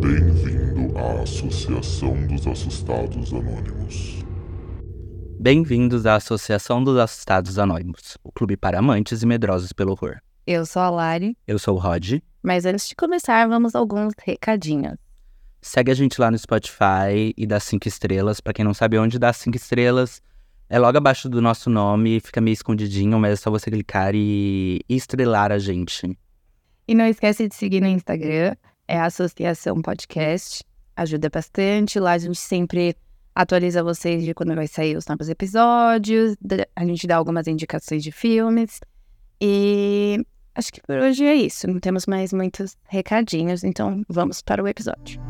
Bem-vindo à Associação dos Assustados Anônimos. Bem-vindos à Associação dos Assustados Anônimos, o clube para amantes e medrosos pelo horror. Eu sou a Lari, Eu sou o Rod. mas antes de começar, vamos a alguns recadinhos. Segue a gente lá no Spotify e dá cinco estrelas. Pra quem não sabe onde dá cinco estrelas, é logo abaixo do nosso nome, fica meio escondidinho, mas é só você clicar e estrelar a gente. E não esquece de seguir no Instagram, é Associação Podcast. Ajuda bastante. Lá a gente sempre atualiza vocês de quando vai sair os novos episódios. A gente dá algumas indicações de filmes. E acho que por hoje é isso. Não temos mais muitos recadinhos, então vamos para o episódio.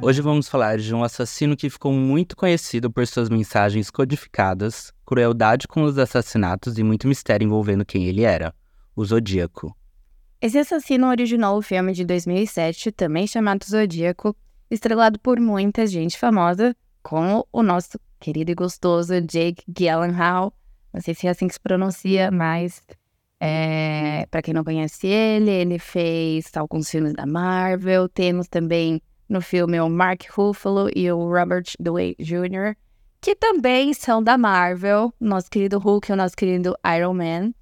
Hoje vamos falar de um assassino que ficou muito conhecido por suas mensagens codificadas, crueldade com os assassinatos e muito mistério envolvendo quem ele era, o Zodíaco. Esse assassino originou o filme de 2007, também chamado Zodíaco, estrelado por muita gente famosa, como o nosso querido e gostoso Jake Gyllenhaal. Não sei se é assim que se pronuncia, mas é, para quem não conhece ele, ele fez alguns filmes da Marvel. Temos também no filme o Mark Ruffalo e o Robert Downey Jr., que também são da Marvel, nosso querido Hulk e o nosso querido Iron Man.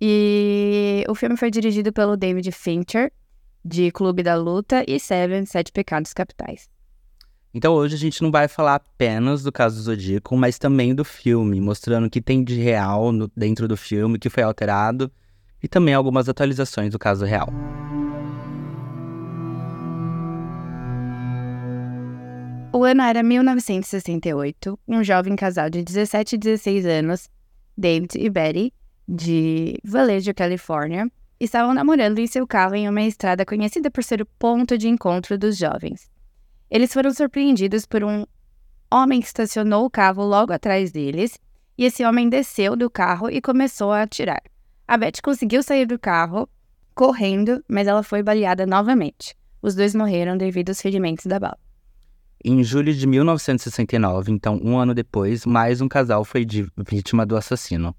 E o filme foi dirigido pelo David Fincher, de Clube da Luta e Seven, Sete Pecados Capitais. Então hoje a gente não vai falar apenas do caso do Zodíaco, mas também do filme, mostrando o que tem de real no- dentro do filme, que foi alterado, e também algumas atualizações do caso real. O ano era 1968. Um jovem casal de 17 e 16 anos, David e Betty, de Vallejo, Califórnia, estavam namorando em seu carro em uma estrada conhecida por ser o ponto de encontro dos jovens. Eles foram surpreendidos por um homem que estacionou o carro logo atrás deles, e esse homem desceu do carro e começou a atirar. A Betty conseguiu sair do carro correndo, mas ela foi baleada novamente. Os dois morreram devido aos ferimentos da bala. Em julho de 1969, então um ano depois, mais um casal foi vítima do assassino.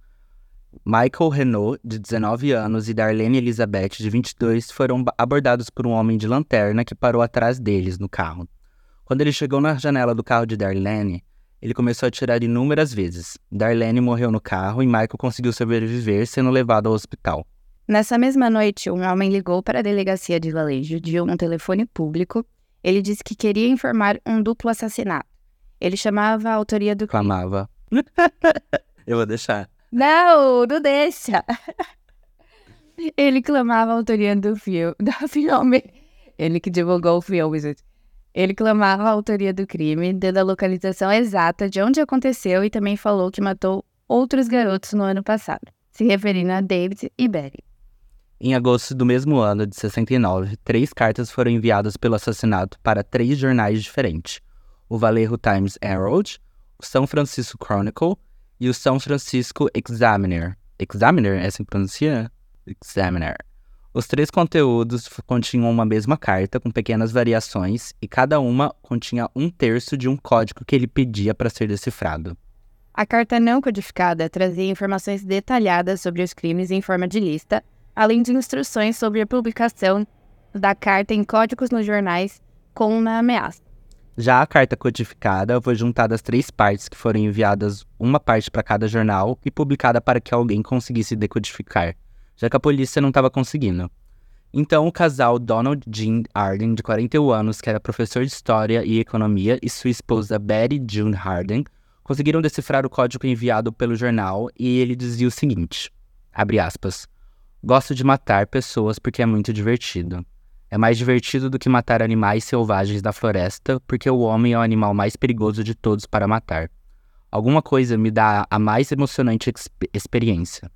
Michael Renault, de 19 anos, e Darlene Elizabeth, de 22, foram abordados por um homem de lanterna que parou atrás deles no carro. Quando ele chegou na janela do carro de Darlene, ele começou a atirar inúmeras vezes. Darlene morreu no carro e Michael conseguiu sobreviver, sendo levado ao hospital. Nessa mesma noite, um homem ligou para a delegacia de Valejo de um telefone público. Ele disse que queria informar um duplo assassinato. Ele chamava a autoria do. Clamava. Eu vou deixar. Não, não deixa! Ele clamava a autoria do filme. Do filme. Ele que divulgou o filme, gente. Ele clamava a autoria do crime, dando a localização exata de onde aconteceu e também falou que matou outros garotos no ano passado, se referindo a David e Betty. Em agosto do mesmo ano, de 69, três cartas foram enviadas pelo assassinato para três jornais diferentes: o Vallejo Times Herald, o São Francisco Chronicle e o São Francisco Examiner. Examiner? É assim que pronuncia? Examiner. Os três conteúdos continham uma mesma carta, com pequenas variações, e cada uma continha um terço de um código que ele pedia para ser decifrado. A carta não codificada trazia informações detalhadas sobre os crimes em forma de lista, além de instruções sobre a publicação da carta em códigos nos jornais com uma ameaça. Já a carta codificada foi juntada as três partes que foram enviadas, uma parte para cada jornal e publicada para que alguém conseguisse decodificar, já que a polícia não estava conseguindo. Então, o casal Donald Jean Arden, de 41 anos, que era professor de História e Economia, e sua esposa Betty June Harden, conseguiram decifrar o código enviado pelo jornal e ele dizia o seguinte, abre aspas, Gosto de matar pessoas porque é muito divertido. É mais divertido do que matar animais selvagens da floresta, porque o homem é o animal mais perigoso de todos para matar. Alguma coisa me dá a mais emocionante exp- experiência.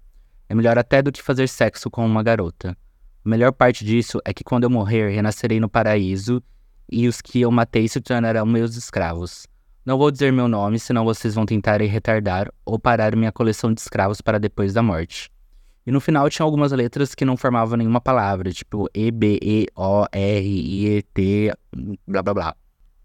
É melhor até do que fazer sexo com uma garota. A melhor parte disso é que quando eu morrer, renascerei no paraíso e os que eu matei se tornarão meus escravos. Não vou dizer meu nome, senão vocês vão tentar retardar ou parar minha coleção de escravos para depois da morte. E no final tinha algumas letras que não formavam nenhuma palavra, tipo E, B, E, O, R, I, E, T, blá blá blá.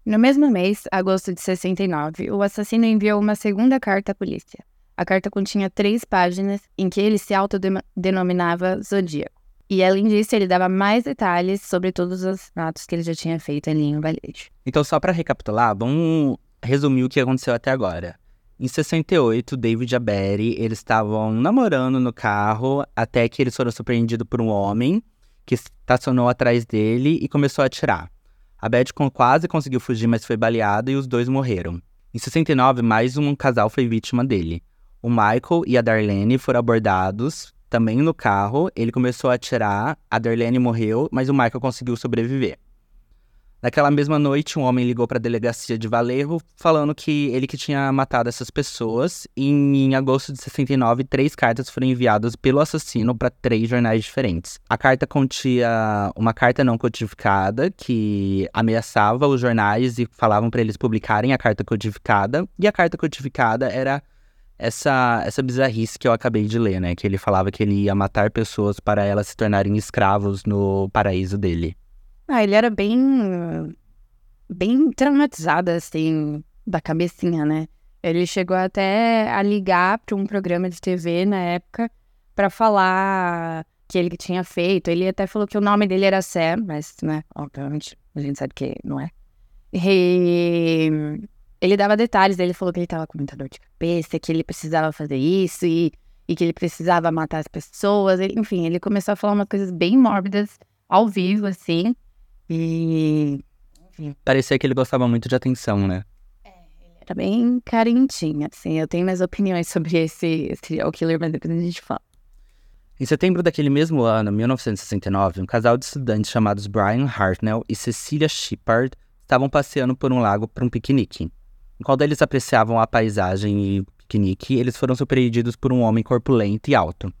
No mesmo mês, agosto de 69, o assassino enviou uma segunda carta à polícia. A carta continha três páginas em que ele se autodenominava Zodíaco. E além disso, ele dava mais detalhes sobre todos os atos que ele já tinha feito ali em Valete. Então, só para recapitular, vamos resumir o que aconteceu até agora. Em 68, David e a Betty, eles estavam namorando no carro até que eles foram surpreendidos por um homem que estacionou atrás dele e começou a atirar. A Betty quase conseguiu fugir, mas foi baleada e os dois morreram. Em 69, mais um casal foi vítima dele. O Michael e a Darlene foram abordados também no carro. Ele começou a atirar, a Darlene morreu, mas o Michael conseguiu sobreviver. Naquela mesma noite, um homem ligou para a delegacia de Valerro falando que ele que tinha matado essas pessoas. E em agosto de 69, três cartas foram enviadas pelo assassino para três jornais diferentes. A carta continha uma carta não codificada que ameaçava os jornais e falavam para eles publicarem a carta codificada. E a carta codificada era essa, essa bizarrice que eu acabei de ler, né? Que ele falava que ele ia matar pessoas para elas se tornarem escravos no paraíso dele. Ah, ele era bem. bem traumatizado, assim, da cabecinha, né? Ele chegou até a ligar para um programa de TV na época para falar que ele tinha feito. Ele até falou que o nome dele era Sam, mas, né, obviamente, a gente sabe que não é. E ele dava detalhes, ele falou que ele tava com muita dor de cabeça, que ele precisava fazer isso e, e que ele precisava matar as pessoas. Enfim, ele começou a falar umas coisas bem mórbidas ao vivo, assim. E. Enfim. Parecia que ele gostava muito de atenção, né? É, ele era bem carentinho, assim. Eu tenho minhas opiniões sobre esse serial killer, mas depois a gente fala. Em setembro daquele mesmo ano, 1969, um casal de estudantes chamados Brian Hartnell e Cecilia Shepard estavam passeando por um lago para um piquenique. Enquanto eles apreciavam a paisagem e piquenique, eles foram surpreendidos por um homem corpulento e alto.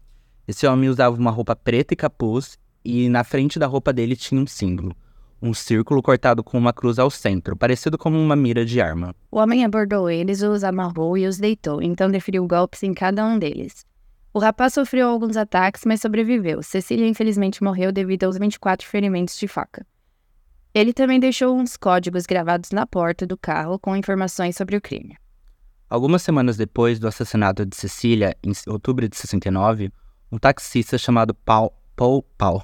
Esse homem usava uma roupa preta e capuz, e na frente da roupa dele tinha um símbolo um círculo cortado com uma cruz ao centro, parecido como uma mira de arma. O homem abordou eles, os amarrou e os deitou, então deferiu golpes em cada um deles. O rapaz sofreu alguns ataques, mas sobreviveu. Cecília, infelizmente, morreu devido aos 24 ferimentos de faca. Ele também deixou uns códigos gravados na porta do carro com informações sobre o crime. Algumas semanas depois do assassinato de Cecília, em outubro de 69, um taxista chamado Paul, Paul, Paul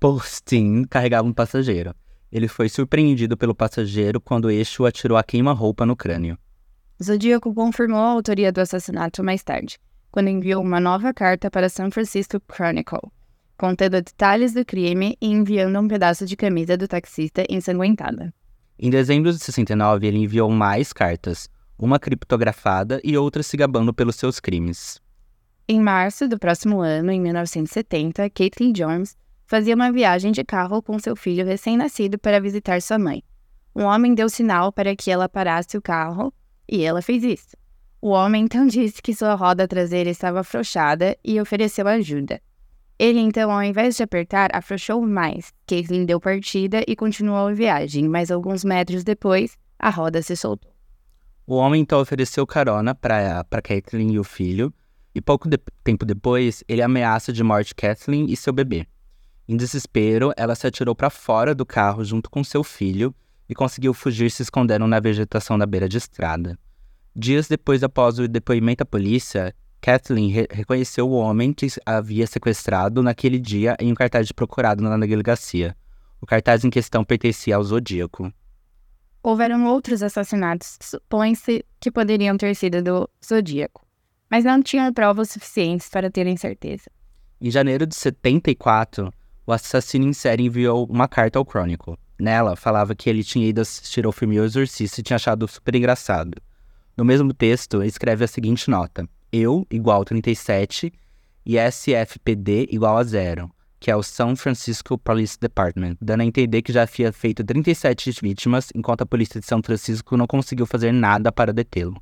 Postin carregava um passageiro. Ele foi surpreendido pelo passageiro quando este o atirou a queima-roupa no crânio. Zodíaco confirmou a autoria do assassinato mais tarde, quando enviou uma nova carta para San Francisco Chronicle, contendo detalhes do crime e enviando um pedaço de camisa do taxista ensanguentada. Em dezembro de 69, ele enviou mais cartas, uma criptografada e outra se gabando pelos seus crimes. Em março do próximo ano, em 1970, Caitlin Jones fazia uma viagem de carro com seu filho recém-nascido para visitar sua mãe. Um homem deu sinal para que ela parasse o carro e ela fez isso. O homem então disse que sua roda traseira estava afrouxada e ofereceu ajuda. Ele então, ao invés de apertar, afrouxou mais. Caitlin deu partida e continuou a viagem, mas alguns metros depois, a roda se soltou. O homem então ofereceu carona para Kathleen e o filho, e pouco de tempo depois, ele ameaça de morte Kathleen e seu bebê. Em desespero, ela se atirou para fora do carro junto com seu filho e conseguiu fugir se escondendo na vegetação da beira de estrada. Dias depois, após o depoimento à polícia, Kathleen re reconheceu o homem que havia sequestrado naquele dia em um cartaz de procurado na delegacia. O cartaz em questão pertencia ao Zodíaco. Houveram outros assassinatos, supõe-se que poderiam ter sido do Zodíaco, mas não tinham provas suficientes para terem certeza. Em janeiro de 74, o assassino em série enviou uma carta ao Chronicle. Nela, falava que ele tinha ido assistir ao filme O Exorcista e tinha achado super engraçado. No mesmo texto, escreve a seguinte nota: Eu igual 37 e SFPD igual a zero, que é o São Francisco Police Department, dando a entender que já havia feito 37 vítimas, enquanto a polícia de São Francisco não conseguiu fazer nada para detê-lo.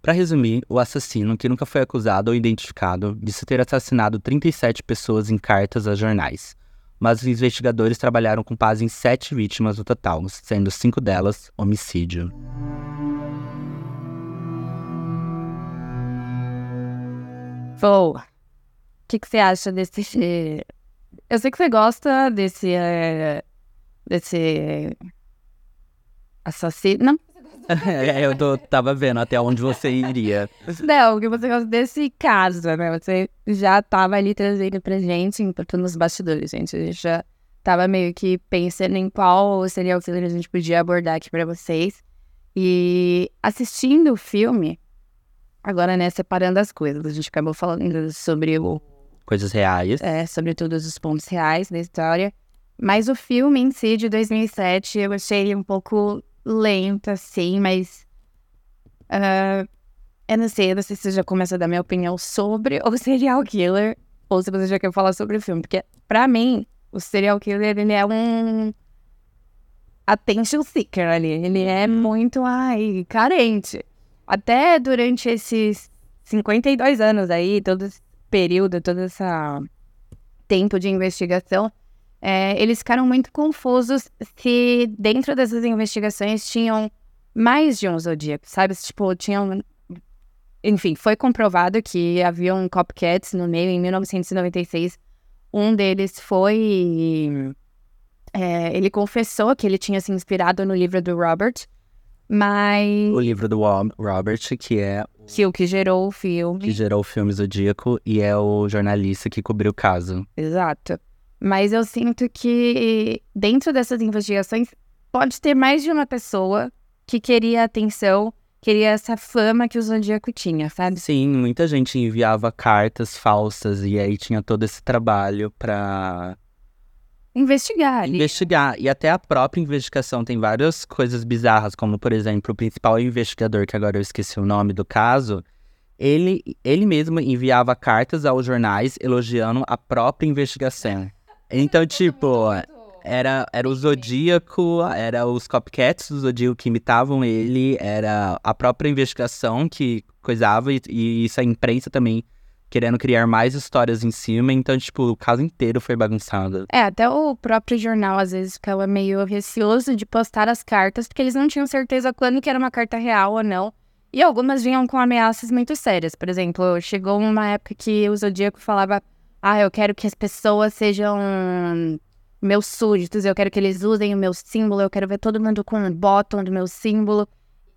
Para resumir, o assassino, que nunca foi acusado ou identificado, disse ter assassinado 37 pessoas em cartas a jornais mas os investigadores trabalharam com paz em sete vítimas no total, sendo cinco delas homicídio. Vou. O que, que, você acha desse. Eu sei que você gosta desse. É, desse. assassino. É, eu tô, tava vendo até onde você iria. Não, que você gosta desse caso, né? Você já tava ali trazendo pra gente, enquanto nos bastidores, gente. A gente já tava meio que pensando em qual seria o que a gente podia abordar aqui pra vocês. E assistindo o filme, agora, né, separando as coisas, a gente acabou falando sobre o Coisas reais. é, sobre todos os pontos reais da história. Mas o filme em si, de 2007, eu achei um pouco lento, assim, mas. ah, eu não sei, eu não sei se você já começa a dar minha opinião sobre o serial killer, ou se você já quer falar sobre o filme. Porque, pra mim, o serial killer, ele é um. Attention seeker ali. Ele é muito, ai, carente. Até durante esses 52 anos aí, todo esse período, todo esse tempo de investigação, é, eles ficaram muito confusos se dentro dessas investigações tinham mais de um zodíaco, sabe? Tipo, tinham. Enfim, foi comprovado que haviam copycats no meio em 1996. Um deles foi. é, ele confessou que ele tinha se inspirado no livro do Robert, mas O livro do Robert, que é que o que gerou o que filme. gerou o filme Zodíaco e é o jornalista que cobriu o caso. Exato. Mas eu sinto que dentro dessas investigações pode ter mais de uma pessoa que queria atenção, queria essa fama que o Zodíaco tinha, sabe? Sim, muita gente enviava cartas falsas e aí tinha todo esse trabalho pra Investigar ali. investigar. E até a própria investigação tem várias coisas bizarras, como por exemplo, o principal investigador, que agora eu esqueci o nome do caso, ele, ele mesmo enviava cartas aos jornais elogiando a própria investigação. Então, tipo, era, era o Zodíaco, era os copycats do Zodíaco que imitavam ele, era a própria investigação que coisava, e, e isso a imprensa também querendo criar mais histórias em cima, então, tipo, o caso inteiro foi bagunçado. É, até o próprio jornal às vezes ficava meio receoso de postar as cartas, porque eles não tinham certeza quando que era uma carta real ou não. E algumas vinham com ameaças muito sérias. Por exemplo, chegou uma época que o Zodíaco falava: Ah, eu quero que as pessoas sejam meus súditos, eu quero que eles usem o meu símbolo, eu quero ver todo mundo com um bottom do meu símbolo.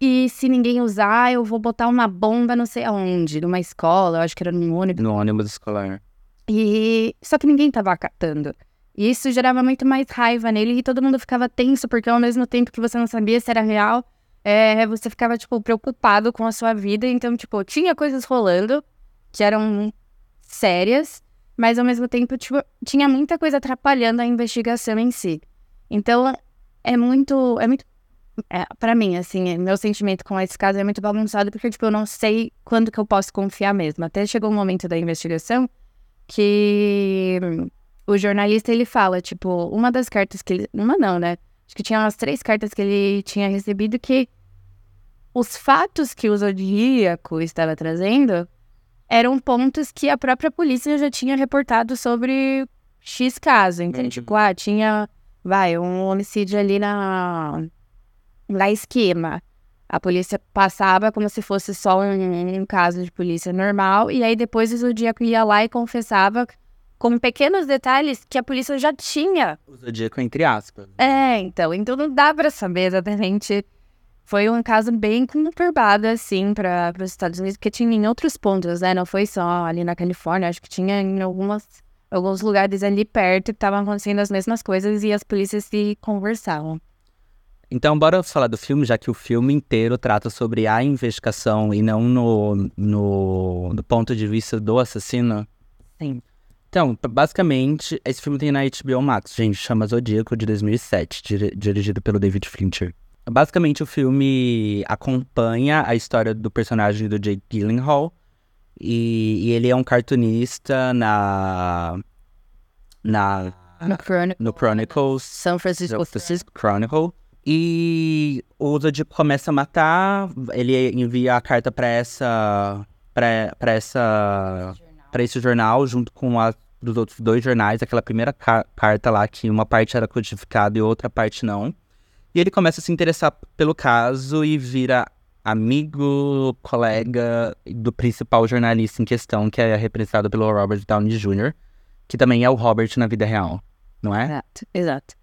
E se ninguém usar, eu vou botar uma bomba não sei aonde, numa escola, eu acho que era num ônibus. No ônibus escolar. E só que ninguém tava acatando. E isso gerava muito mais raiva nele e todo mundo ficava tenso, porque ao mesmo tempo que você não sabia se era real, é, você ficava, tipo, preocupado com a sua vida. Então, tipo, tinha coisas rolando que eram sérias, mas ao mesmo tempo, tipo, tinha muita coisa atrapalhando a investigação em si. Então, é muito. É muito. É, para mim, assim, meu sentimento com esse caso é muito bagunçado, porque, tipo, eu não sei quando que eu posso confiar mesmo. Até chegou um momento da investigação que o jornalista ele fala, tipo, uma das cartas que ele. Uma não, né? Acho que tinha umas três cartas que ele tinha recebido que os fatos que o Zodíaco estava trazendo eram pontos que a própria polícia já tinha reportado sobre X caso. Então, Uhum. tipo, ah, tinha, vai, um homicídio ali na, na esquema. A polícia passava como se fosse só um, um caso de polícia normal, e aí depois o Zodíaco ia lá e confessava com pequenos detalhes que a polícia já tinha O Zodíaco, entre aspas. é, então, então não dá pra saber exatamente. Foi um caso bem conturbado, assim, para os Estados Unidos, porque tinha em outros pontos, né? Não foi só ali na Califórnia, acho que tinha em algumas, alguns lugares ali perto que estavam acontecendo as mesmas coisas e as polícias se conversavam. Então, bora falar do filme, já que o filme inteiro trata sobre a investigação e não no, no, do ponto de vista do assassino. Sim. Então, basicamente, esse filme tem na HBO Max, gente, chama Zodíaco, de 2007, dire- dirigido pelo David Fincher. Basicamente, o filme acompanha a história do personagem do Jake Gyllenhaal, e, e ele é um cartunista na... na No Chronicle. no Chronicles, São Francisco. Francisco Chronicle. E o Zodíaco começa a matar, ele envia a carta pra essa. pra essa. pra esse jornal, junto com a dos outros dois jornais, aquela primeira ca- carta lá, que uma parte era codificada e outra parte não. E ele começa a se interessar pelo caso e vira amigo, colega do principal jornalista em questão, que é representado pelo Robert Downey Jr., que também é o Robert na vida real, não é? Exato, exato.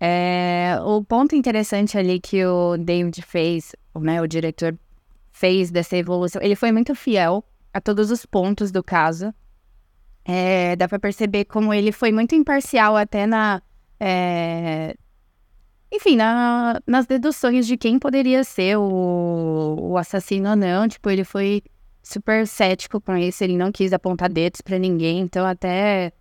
É, o ponto interessante ali que o David fez, né, o diretor fez dessa evolução, ele foi muito fiel a todos os pontos do caso. É, dá pra perceber como ele foi muito imparcial até na. é, enfim, na- nas deduções de quem poderia ser o, o assassino ou não. Tipo, ele foi super cético com isso, ele não quis apontar dedos pra ninguém, então até.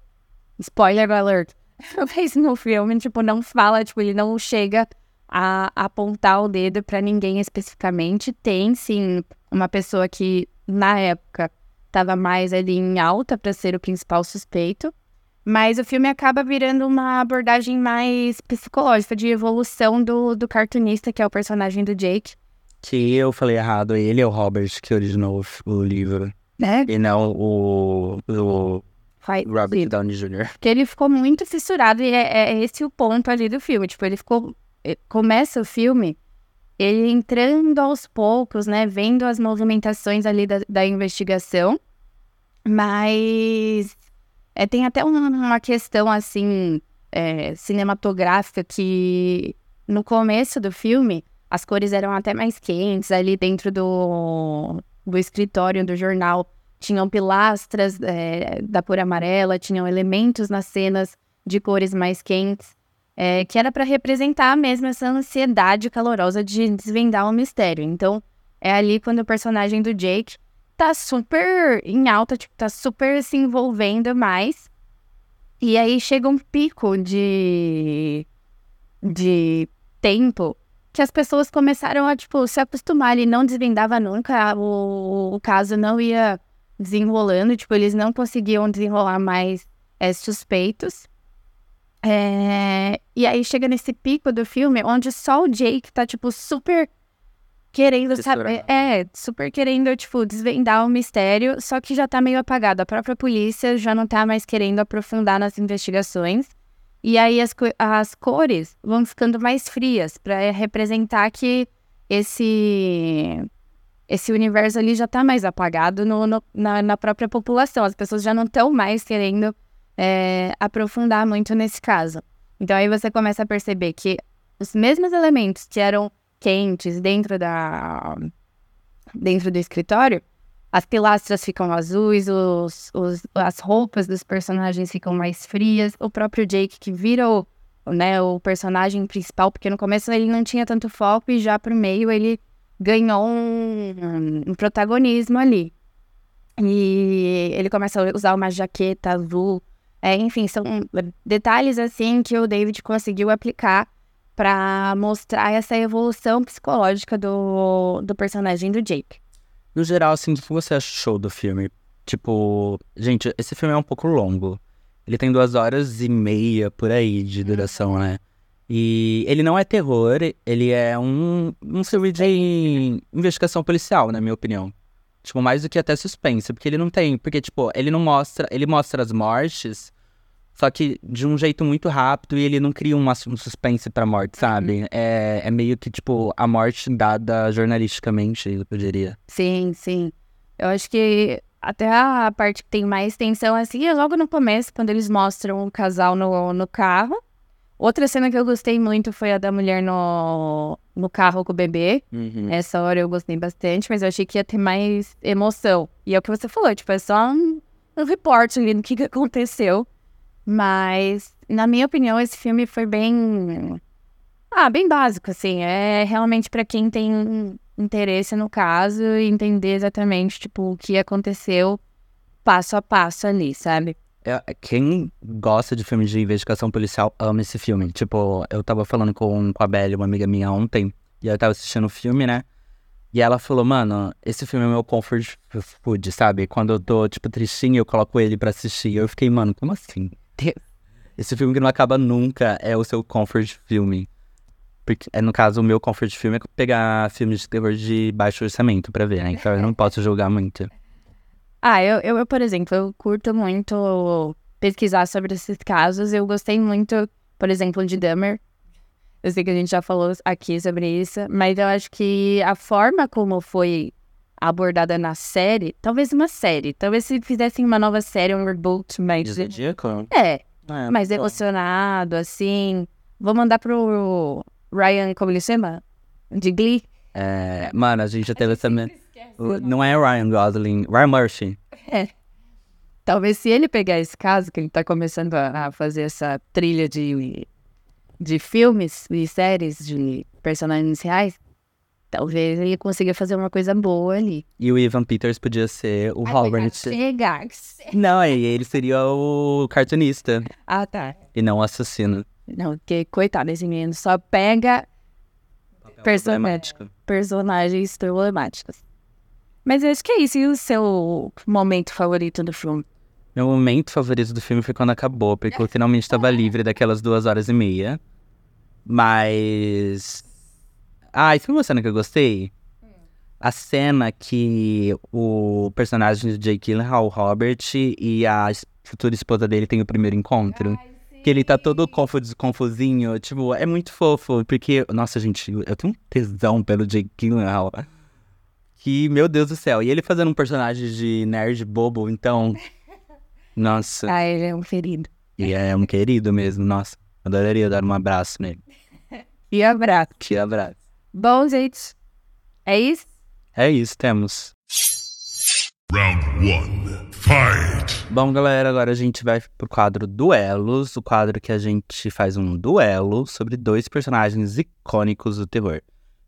Spoiler alert. Mas no filme, tipo, não fala, tipo, ele não chega a apontar o dedo pra ninguém especificamente. Tem, sim, uma pessoa que, na época, tava mais ali em alta pra ser o principal suspeito. Mas o filme acaba virando uma abordagem mais psicológica, de evolução do, do cartunista, que é o personagem do Jake. Que eu falei errado, ele é o Robert que originou o livro. Né? E não o, o Robert. Downey Jr. Porque ele ficou muito fissurado e é, é esse o ponto ali do filme. Tipo, ele ficou. eh, Começa o filme, ele entrando aos poucos, né? Vendo as movimentações ali da, da investigação. Mas é, tem até uma, uma questão assim é, cinematográfica que no começo do filme as cores eram até mais quentes ali dentro do, do escritório do jornal tinham pilastras é, da cor amarela, tinham elementos nas cenas de cores mais quentes, é, que era para representar mesmo essa ansiedade calorosa de desvendar o mistério. Então, é ali quando o personagem do Jake tá super em alta, tipo, tá super se envolvendo mais. E aí chega um pico de, de tempo que as pessoas começaram a, tipo, se acostumar. Ele não desvendava nunca, o, o caso não ia desenrolando, tipo, eles não conseguiam desenrolar mais é, suspeitos. É, e aí chega nesse pico do filme, onde só o Jake tá, tipo, super querendo saber. É, super querendo, tipo, desvendar o mistério, só que já tá meio apagado. A própria polícia já não tá mais querendo aprofundar nas investigações. E aí as, co- as cores vão ficando mais frias para representar que esse esse universo ali já tá mais apagado no, no- na, na própria população. As pessoas já não estão mais querendo é, aprofundar muito nesse caso. Então aí você começa a perceber que os mesmos elementos que eram quentes dentro da dentro do escritório, as pilastras ficam azuis, os, os- as roupas dos personagens ficam mais frias, o próprio Jake que vira o, né, o personagem principal, porque no começo ele não tinha tanto foco e já pro meio ele ganhou um, um protagonismo ali. E ele começa a usar uma jaqueta azul. É, enfim, são detalhes assim que o David conseguiu aplicar para mostrar essa evolução psicológica do, do personagem do Jake. No geral, assim, o que você achou do filme? Tipo, gente, esse filme é um pouco longo. Ele tem duas horas e meia por aí de duração, né? E ele não é terror, ele é um, um filme de investigação policial, na minha opinião. Tipo, mais do que até suspense, porque ele não tem. Porque, tipo, ele não mostra. Ele mostra as mortes, só que de um jeito muito rápido e ele não cria uma- um suspense pra morte, sabe? É, é meio que, tipo, a morte dada jornalisticamente, eu diria. Sim, sim. Eu acho que até a parte que tem mais tensão assim é logo no começo, quando eles mostram o casal no, no carro. Outra cena que eu gostei muito foi a da mulher no, no carro com o bebê. Essa hora eu gostei bastante, mas eu achei que ia ter mais emoção. E é o que você falou, tipo, é só um, um reporte ali do que, que aconteceu. Mas, na minha opinião, esse filme foi bem. Ah, bem básico, assim. É realmente pra quem tem interesse no caso e entender exatamente, tipo, o que aconteceu passo a passo ali, sabe? É, quem gosta de filmes de investigação policial ama esse filme. Tipo, eu tava falando com, com a Belle, uma amiga minha, ontem, e eu tava assistindo o filme, né? E ela falou, mano, esse filme é meu comfort food, sabe? Quando eu tô, tipo, tristinho, eu coloco ele pra assistir. Eu fiquei, mano, como assim? Esse filme que não acaba nunca é o seu comfort filme. Porque, é, no caso, o meu comfort filme é pegar filmes de terror de baixo orçamento pra ver, né? Então eu não posso julgar muito. Ah, eu, eu, eu, por exemplo, eu curto muito pesquisar sobre esses casos. Eu gostei muito, por exemplo, de Dahmer. Eu sei que a gente já falou aqui sobre isso, mas eu acho que a forma como foi abordada na série, talvez uma série, talvez se fizessem uma nova série, um reboot, mas De Zodíaco? é, É, mais bom. emocionado, assim, Vou mandar pro Ryan, como ele chama? De Glee. É, mano, a gente já teve essa. o- Não é Ryan Gosling, Ryan Murphy. Talvez se ele pegar esse caso, que ele tá começando a, a fazer essa trilha de, de filmes e séries de personagens reais, talvez ele consiga fazer uma coisa boa ali. E o Ivan Peters podia ser o Robert. Chegar. Não, ele seria o cartunista Ah, tá. e não o assassino. Não, porque, coitado, esse menino só pega Personagem. Problemático. personagens problemáticos. Mas eu acho que é isso. E o seu momento favorito do filme? Meu momento favorito do filme foi quando acabou, porque eu finalmente estava livre daquelas duas horas e meia. Mas. Ah, isso foi uma cena que eu gostei. A cena que o personagem de Jake Gyllenhaal, o Robert, e a futura esposa dele tem o primeiro encontro. Que ele tá todo confuso, confusinho. Tipo, é muito fofo. Porque, nossa, gente, eu tenho um tesão pelo Jake Gyllenhaal. Que, meu Deus do céu. E ele fazendo um personagem de nerd bobo, então. Nossa. Ah, ele é um ferido. E é um querido mesmo, nossa. Adoraria dar um abraço nele. E abraço. Que abraço. Bom, gente, é isso? É isso, temos. Round one. Fight! Bom, galera, agora a gente vai pro quadro Duelos, o quadro que a gente faz um duelo sobre dois personagens icônicos do terror.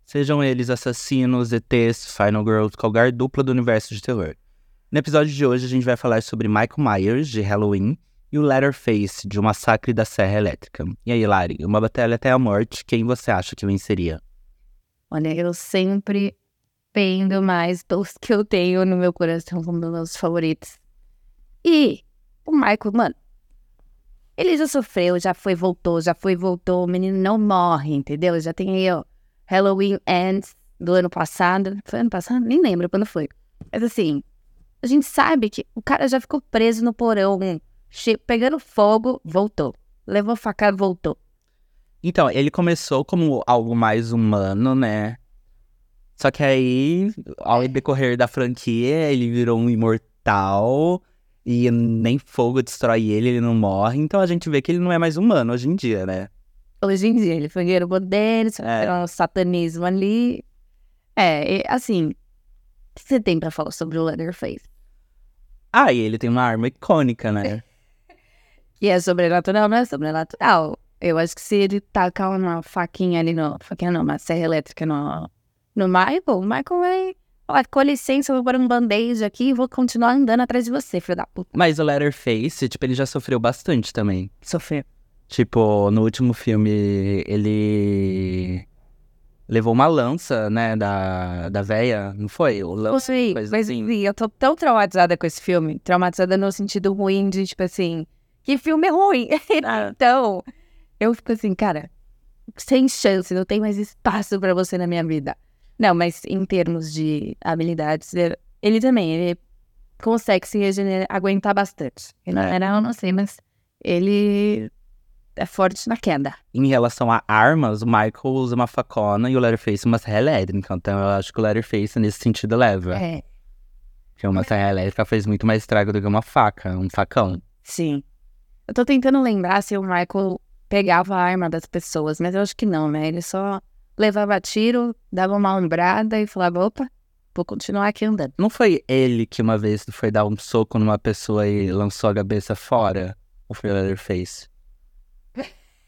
Sejam eles assassinos, ETs, Final Girls, qualquer dupla do universo de terror. No episódio de hoje a gente vai falar sobre Michael Myers, de Halloween, e o Leatherface, de O Massacre da Serra Elétrica. E aí, Lari, uma batalha até a morte, quem você acha que venceria? Olha, eu sempre pendo mais pelos que eu tenho no meu coração como meus favoritos. E o Michael, mano, ele já sofreu, já foi, voltou, já foi, voltou. O menino não morre, entendeu? Já tem aí, ó, Halloween Ends do ano passado. Foi ano passado? Nem lembro quando foi. Mas assim, a gente sabe que o cara já ficou preso no porão, pegando fogo, voltou. Levou facada, voltou. Então, ele começou como algo mais humano, né? Só que aí, ao decorrer da franquia, ele virou um imortal e nem fogo destrói ele, ele não morre. Então a gente vê que ele não é mais humano hoje em dia, né? Hoje em dia, ele foi dinheiro poder, É. um satanismo ali. É, e, assim, o que você tem pra falar sobre o Leatherface? Ah, e ele tem uma arma icônica, né? E é sobrenatural, não é sobrenatural. Eu acho que se ele tacar uma faquinha ali no... Faquinha não, uma serra elétrica no, no Michael, o Michael vai... Ó, com licença, eu vou pôr um band-aid aqui e vou continuar andando atrás de você, filho da puta. Mas o Leatherface, tipo, ele já sofreu bastante também. Sofreu. Tipo, no último filme, ele levou uma lança, né, da, da véia, não foi? O lan- Foi, coisa mas assim. enfim, eu tô tão traumatizada com esse filme. Traumatizada no sentido ruim de, tipo assim, que filme ruim. Ah. então, eu fico assim, cara, sem chance, não tem mais espaço pra você na minha vida. Não, mas em termos de habilidades, ele- ele também, ele consegue se regenerar, aguentar bastante. Ele É. era, eu não sei, mas ele é forte na queda. Em relação a armas, o Michael usa uma facona e o Leatherface uma serra elétrica. Então eu acho que o Leatherface nesse sentido leva. É, Porque uma serra elétrica fez muito mais estrago do que uma faca, um facão. sim. Eu tô tentando lembrar se o Michael pegava a arma das pessoas, mas eu acho que não, né? Ele só levava tiro, dava uma ombrada e falava, opa, vou continuar aqui andando. Não foi ele que uma vez foi dar um soco numa pessoa e lançou a cabeça fora? O Leatherface?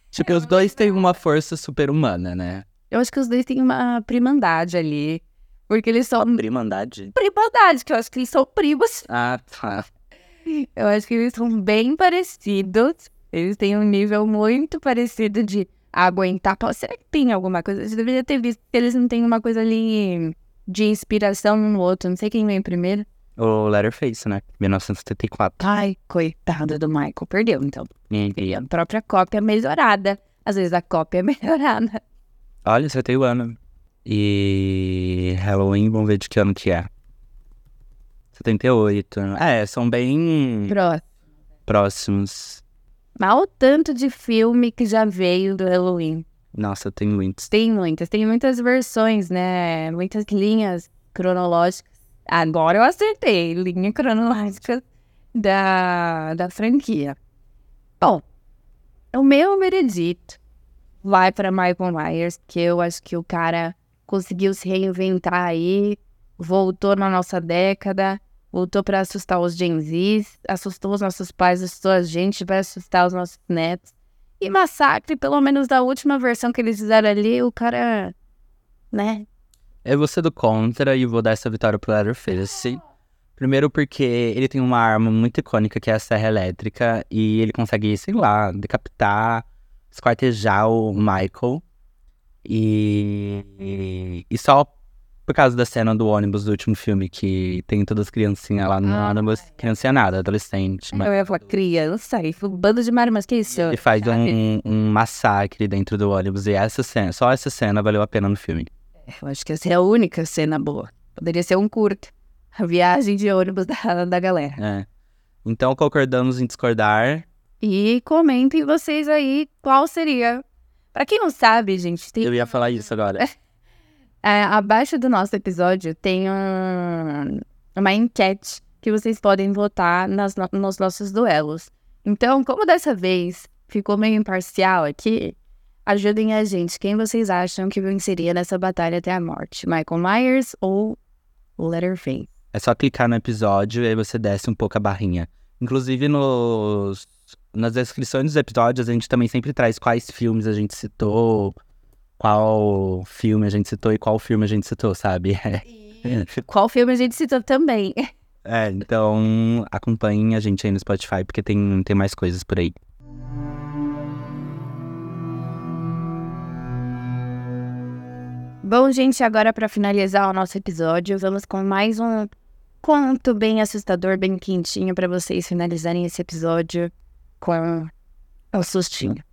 Tipo, os dois têm uma força super-humana, né? Eu acho que os dois têm uma primandade ali. Porque eles são. Primandade? Primandade, que eu acho que eles são primos. Ah, tá. Eu acho que eles são bem parecidos. Eles têm um nível muito parecido de aguentar. Será que tem alguma coisa? Você deveria ter visto que eles não têm uma coisa ali de inspiração um no outro. Não sei quem vem primeiro. O Leatherface, né? 1974. Ai, coitado do Michael. Perdeu, então. E- a própria cópia melhorada. Às vezes a cópia é melhorada. Olha, você tem o ano. E Halloween, vamos ver de que ano que é. 78. É, são bem Próximo. próximos. Mas o tanto de filme que já veio do Halloween. Nossa, tem muitos. Tem muitas, tem muitas versões, né? Muitas linhas cronológicas. Agora eu acertei, linha cronológica da, da franquia. Bom, o meu veredito vai para Michael Myers, que eu acho que o cara conseguiu se reinventar aí, voltou na nossa década, voltou para assustar os Gen Zs, assustou os nossos pais, assustou a gente, vai assustar os nossos netos. E Massacre, pelo menos da última versão que eles fizeram ali, o cara, né? Eu vou ser do contra e vou dar essa vitória pro Leatherface. Primeiro porque ele tem uma arma muito icônica que é a serra elétrica e ele consegue, sei lá, decapitar, esquartejar o Michael. E, e, e só por causa da cena do ônibus do último filme, que tem todas as criancinhas lá no Ah, ônibus, criancinha nada, adolescente. mas Eu ia falar criança, e um bando de mar, mas que isso? ele faz um, um massacre dentro do ônibus e essa cena, só essa cena valeu a pena no filme. Eu acho que essa é a única cena boa. Poderia ser um curto. A viagem de ônibus da, da galera. É. Então concordamos em discordar. E comentem vocês aí qual seria. Pra quem não sabe, gente, tem Eu ia falar isso agora. É, abaixo do nosso episódio tem um- uma enquete que vocês podem votar nas no- nos nossos duelos. Então, como dessa vez ficou meio imparcial aqui, ajudem a gente. Quem vocês acham que venceria nessa batalha até a morte? Michael Myers ou Letterface? É só clicar no episódio e aí você desce um pouco a barrinha. Inclusive nos, nas descrições dos episódios a gente também sempre traz quais filmes a gente citou, qual filme a gente citou e qual filme a gente citou, sabe? Qual filme a gente citou também? É, então acompanhem a gente aí no Spotify porque tem, tem mais coisas por aí. Bom, gente, agora para finalizar o nosso episódio, vamos com mais um conto bem assustador, bem quentinho para vocês finalizarem esse episódio com um sustinho.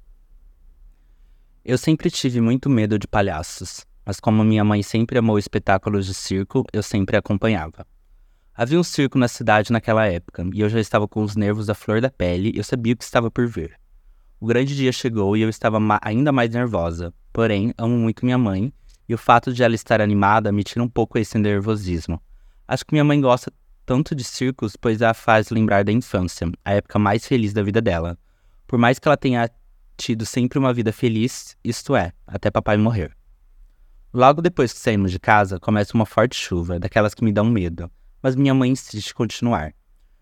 Eu sempre tive muito medo de palhaços, mas como minha mãe sempre amou espetáculos de circo, eu sempre acompanhava. Havia um circo na cidade naquela época, e eu já estava com os nervos à flor da pele e eu sabia o que estava por vir. O grande dia chegou e eu estava ma- ainda mais nervosa, porém, amo muito minha mãe, e o fato de ela estar animada me tira um pouco esse nervosismo. Acho que minha mãe gosta tanto de circos, pois a faz lembrar da infância, a época mais feliz da vida dela. Por mais que ela tenha tido sempre uma vida feliz, isto é, até papai morrer. Logo depois que saímos de casa, começa uma forte chuva, daquelas que me dão medo, mas minha mãe insiste continuar.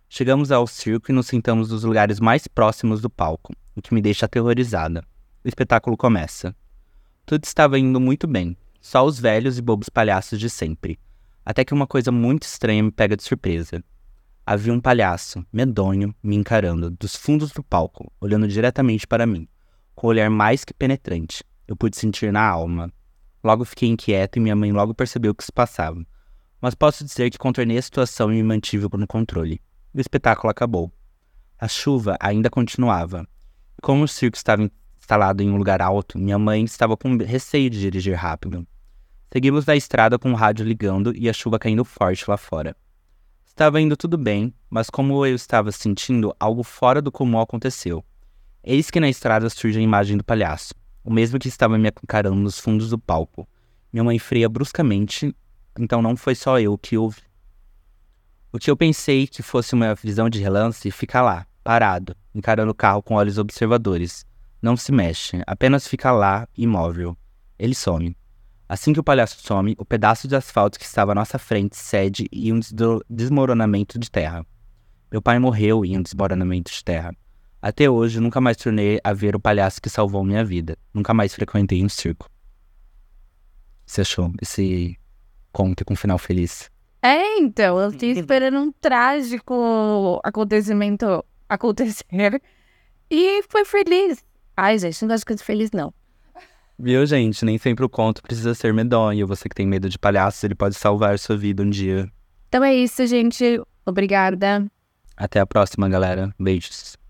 Chegamos ao circo e nos sentamos nos lugares mais próximos do palco, o que me deixa aterrorizada. O espetáculo começa. Tudo estava indo muito bem, só os velhos e bobos palhaços de sempre. Até que uma coisa muito estranha me pega de surpresa. Havia um palhaço, medonho, me encarando, dos fundos do palco, olhando diretamente para mim, com o olhar mais que penetrante. Eu pude sentir na alma. Logo fiquei inquieto e minha mãe logo percebeu o que se passava. Mas posso dizer que contornei a situação e me mantive no controle. O espetáculo acabou. A chuva ainda continuava. Como o circo estava instalado em um lugar alto, minha mãe estava com receio de dirigir rápido. Seguimos na estrada com o rádio ligando e a chuva caindo forte lá fora. Estava indo tudo bem, mas como eu estava sentindo, algo fora do comum aconteceu. Eis que na estrada surge a imagem do palhaço, o mesmo que estava me encarando nos fundos do palco. Minha mãe freia bruscamente, então não foi só eu que ouvi. O que eu pensei que fosse uma visão de relance fica lá, parado, encarando o carro com olhos observadores. Não se mexe, apenas fica lá, imóvel. Ele some. Assim que o palhaço some, o pedaço de asfalto que estava à nossa frente cede em um desmoronamento de terra. Meu pai morreu em um desmoronamento de terra. Até hoje, nunca mais tornei a ver o palhaço que salvou minha vida. Nunca mais frequentei um circo. Você achou esse conto com final feliz? É, então, eu fiquei esperando um trágico acontecimento acontecer e foi feliz. Ai, gente, não gosto de coisa feliz, não. Viu, gente? Nem sempre o conto precisa ser medonho. Você que tem medo de palhaços, ele pode salvar sua vida um dia. Então é isso, gente. Obrigada. Até a próxima, galera. Beijos.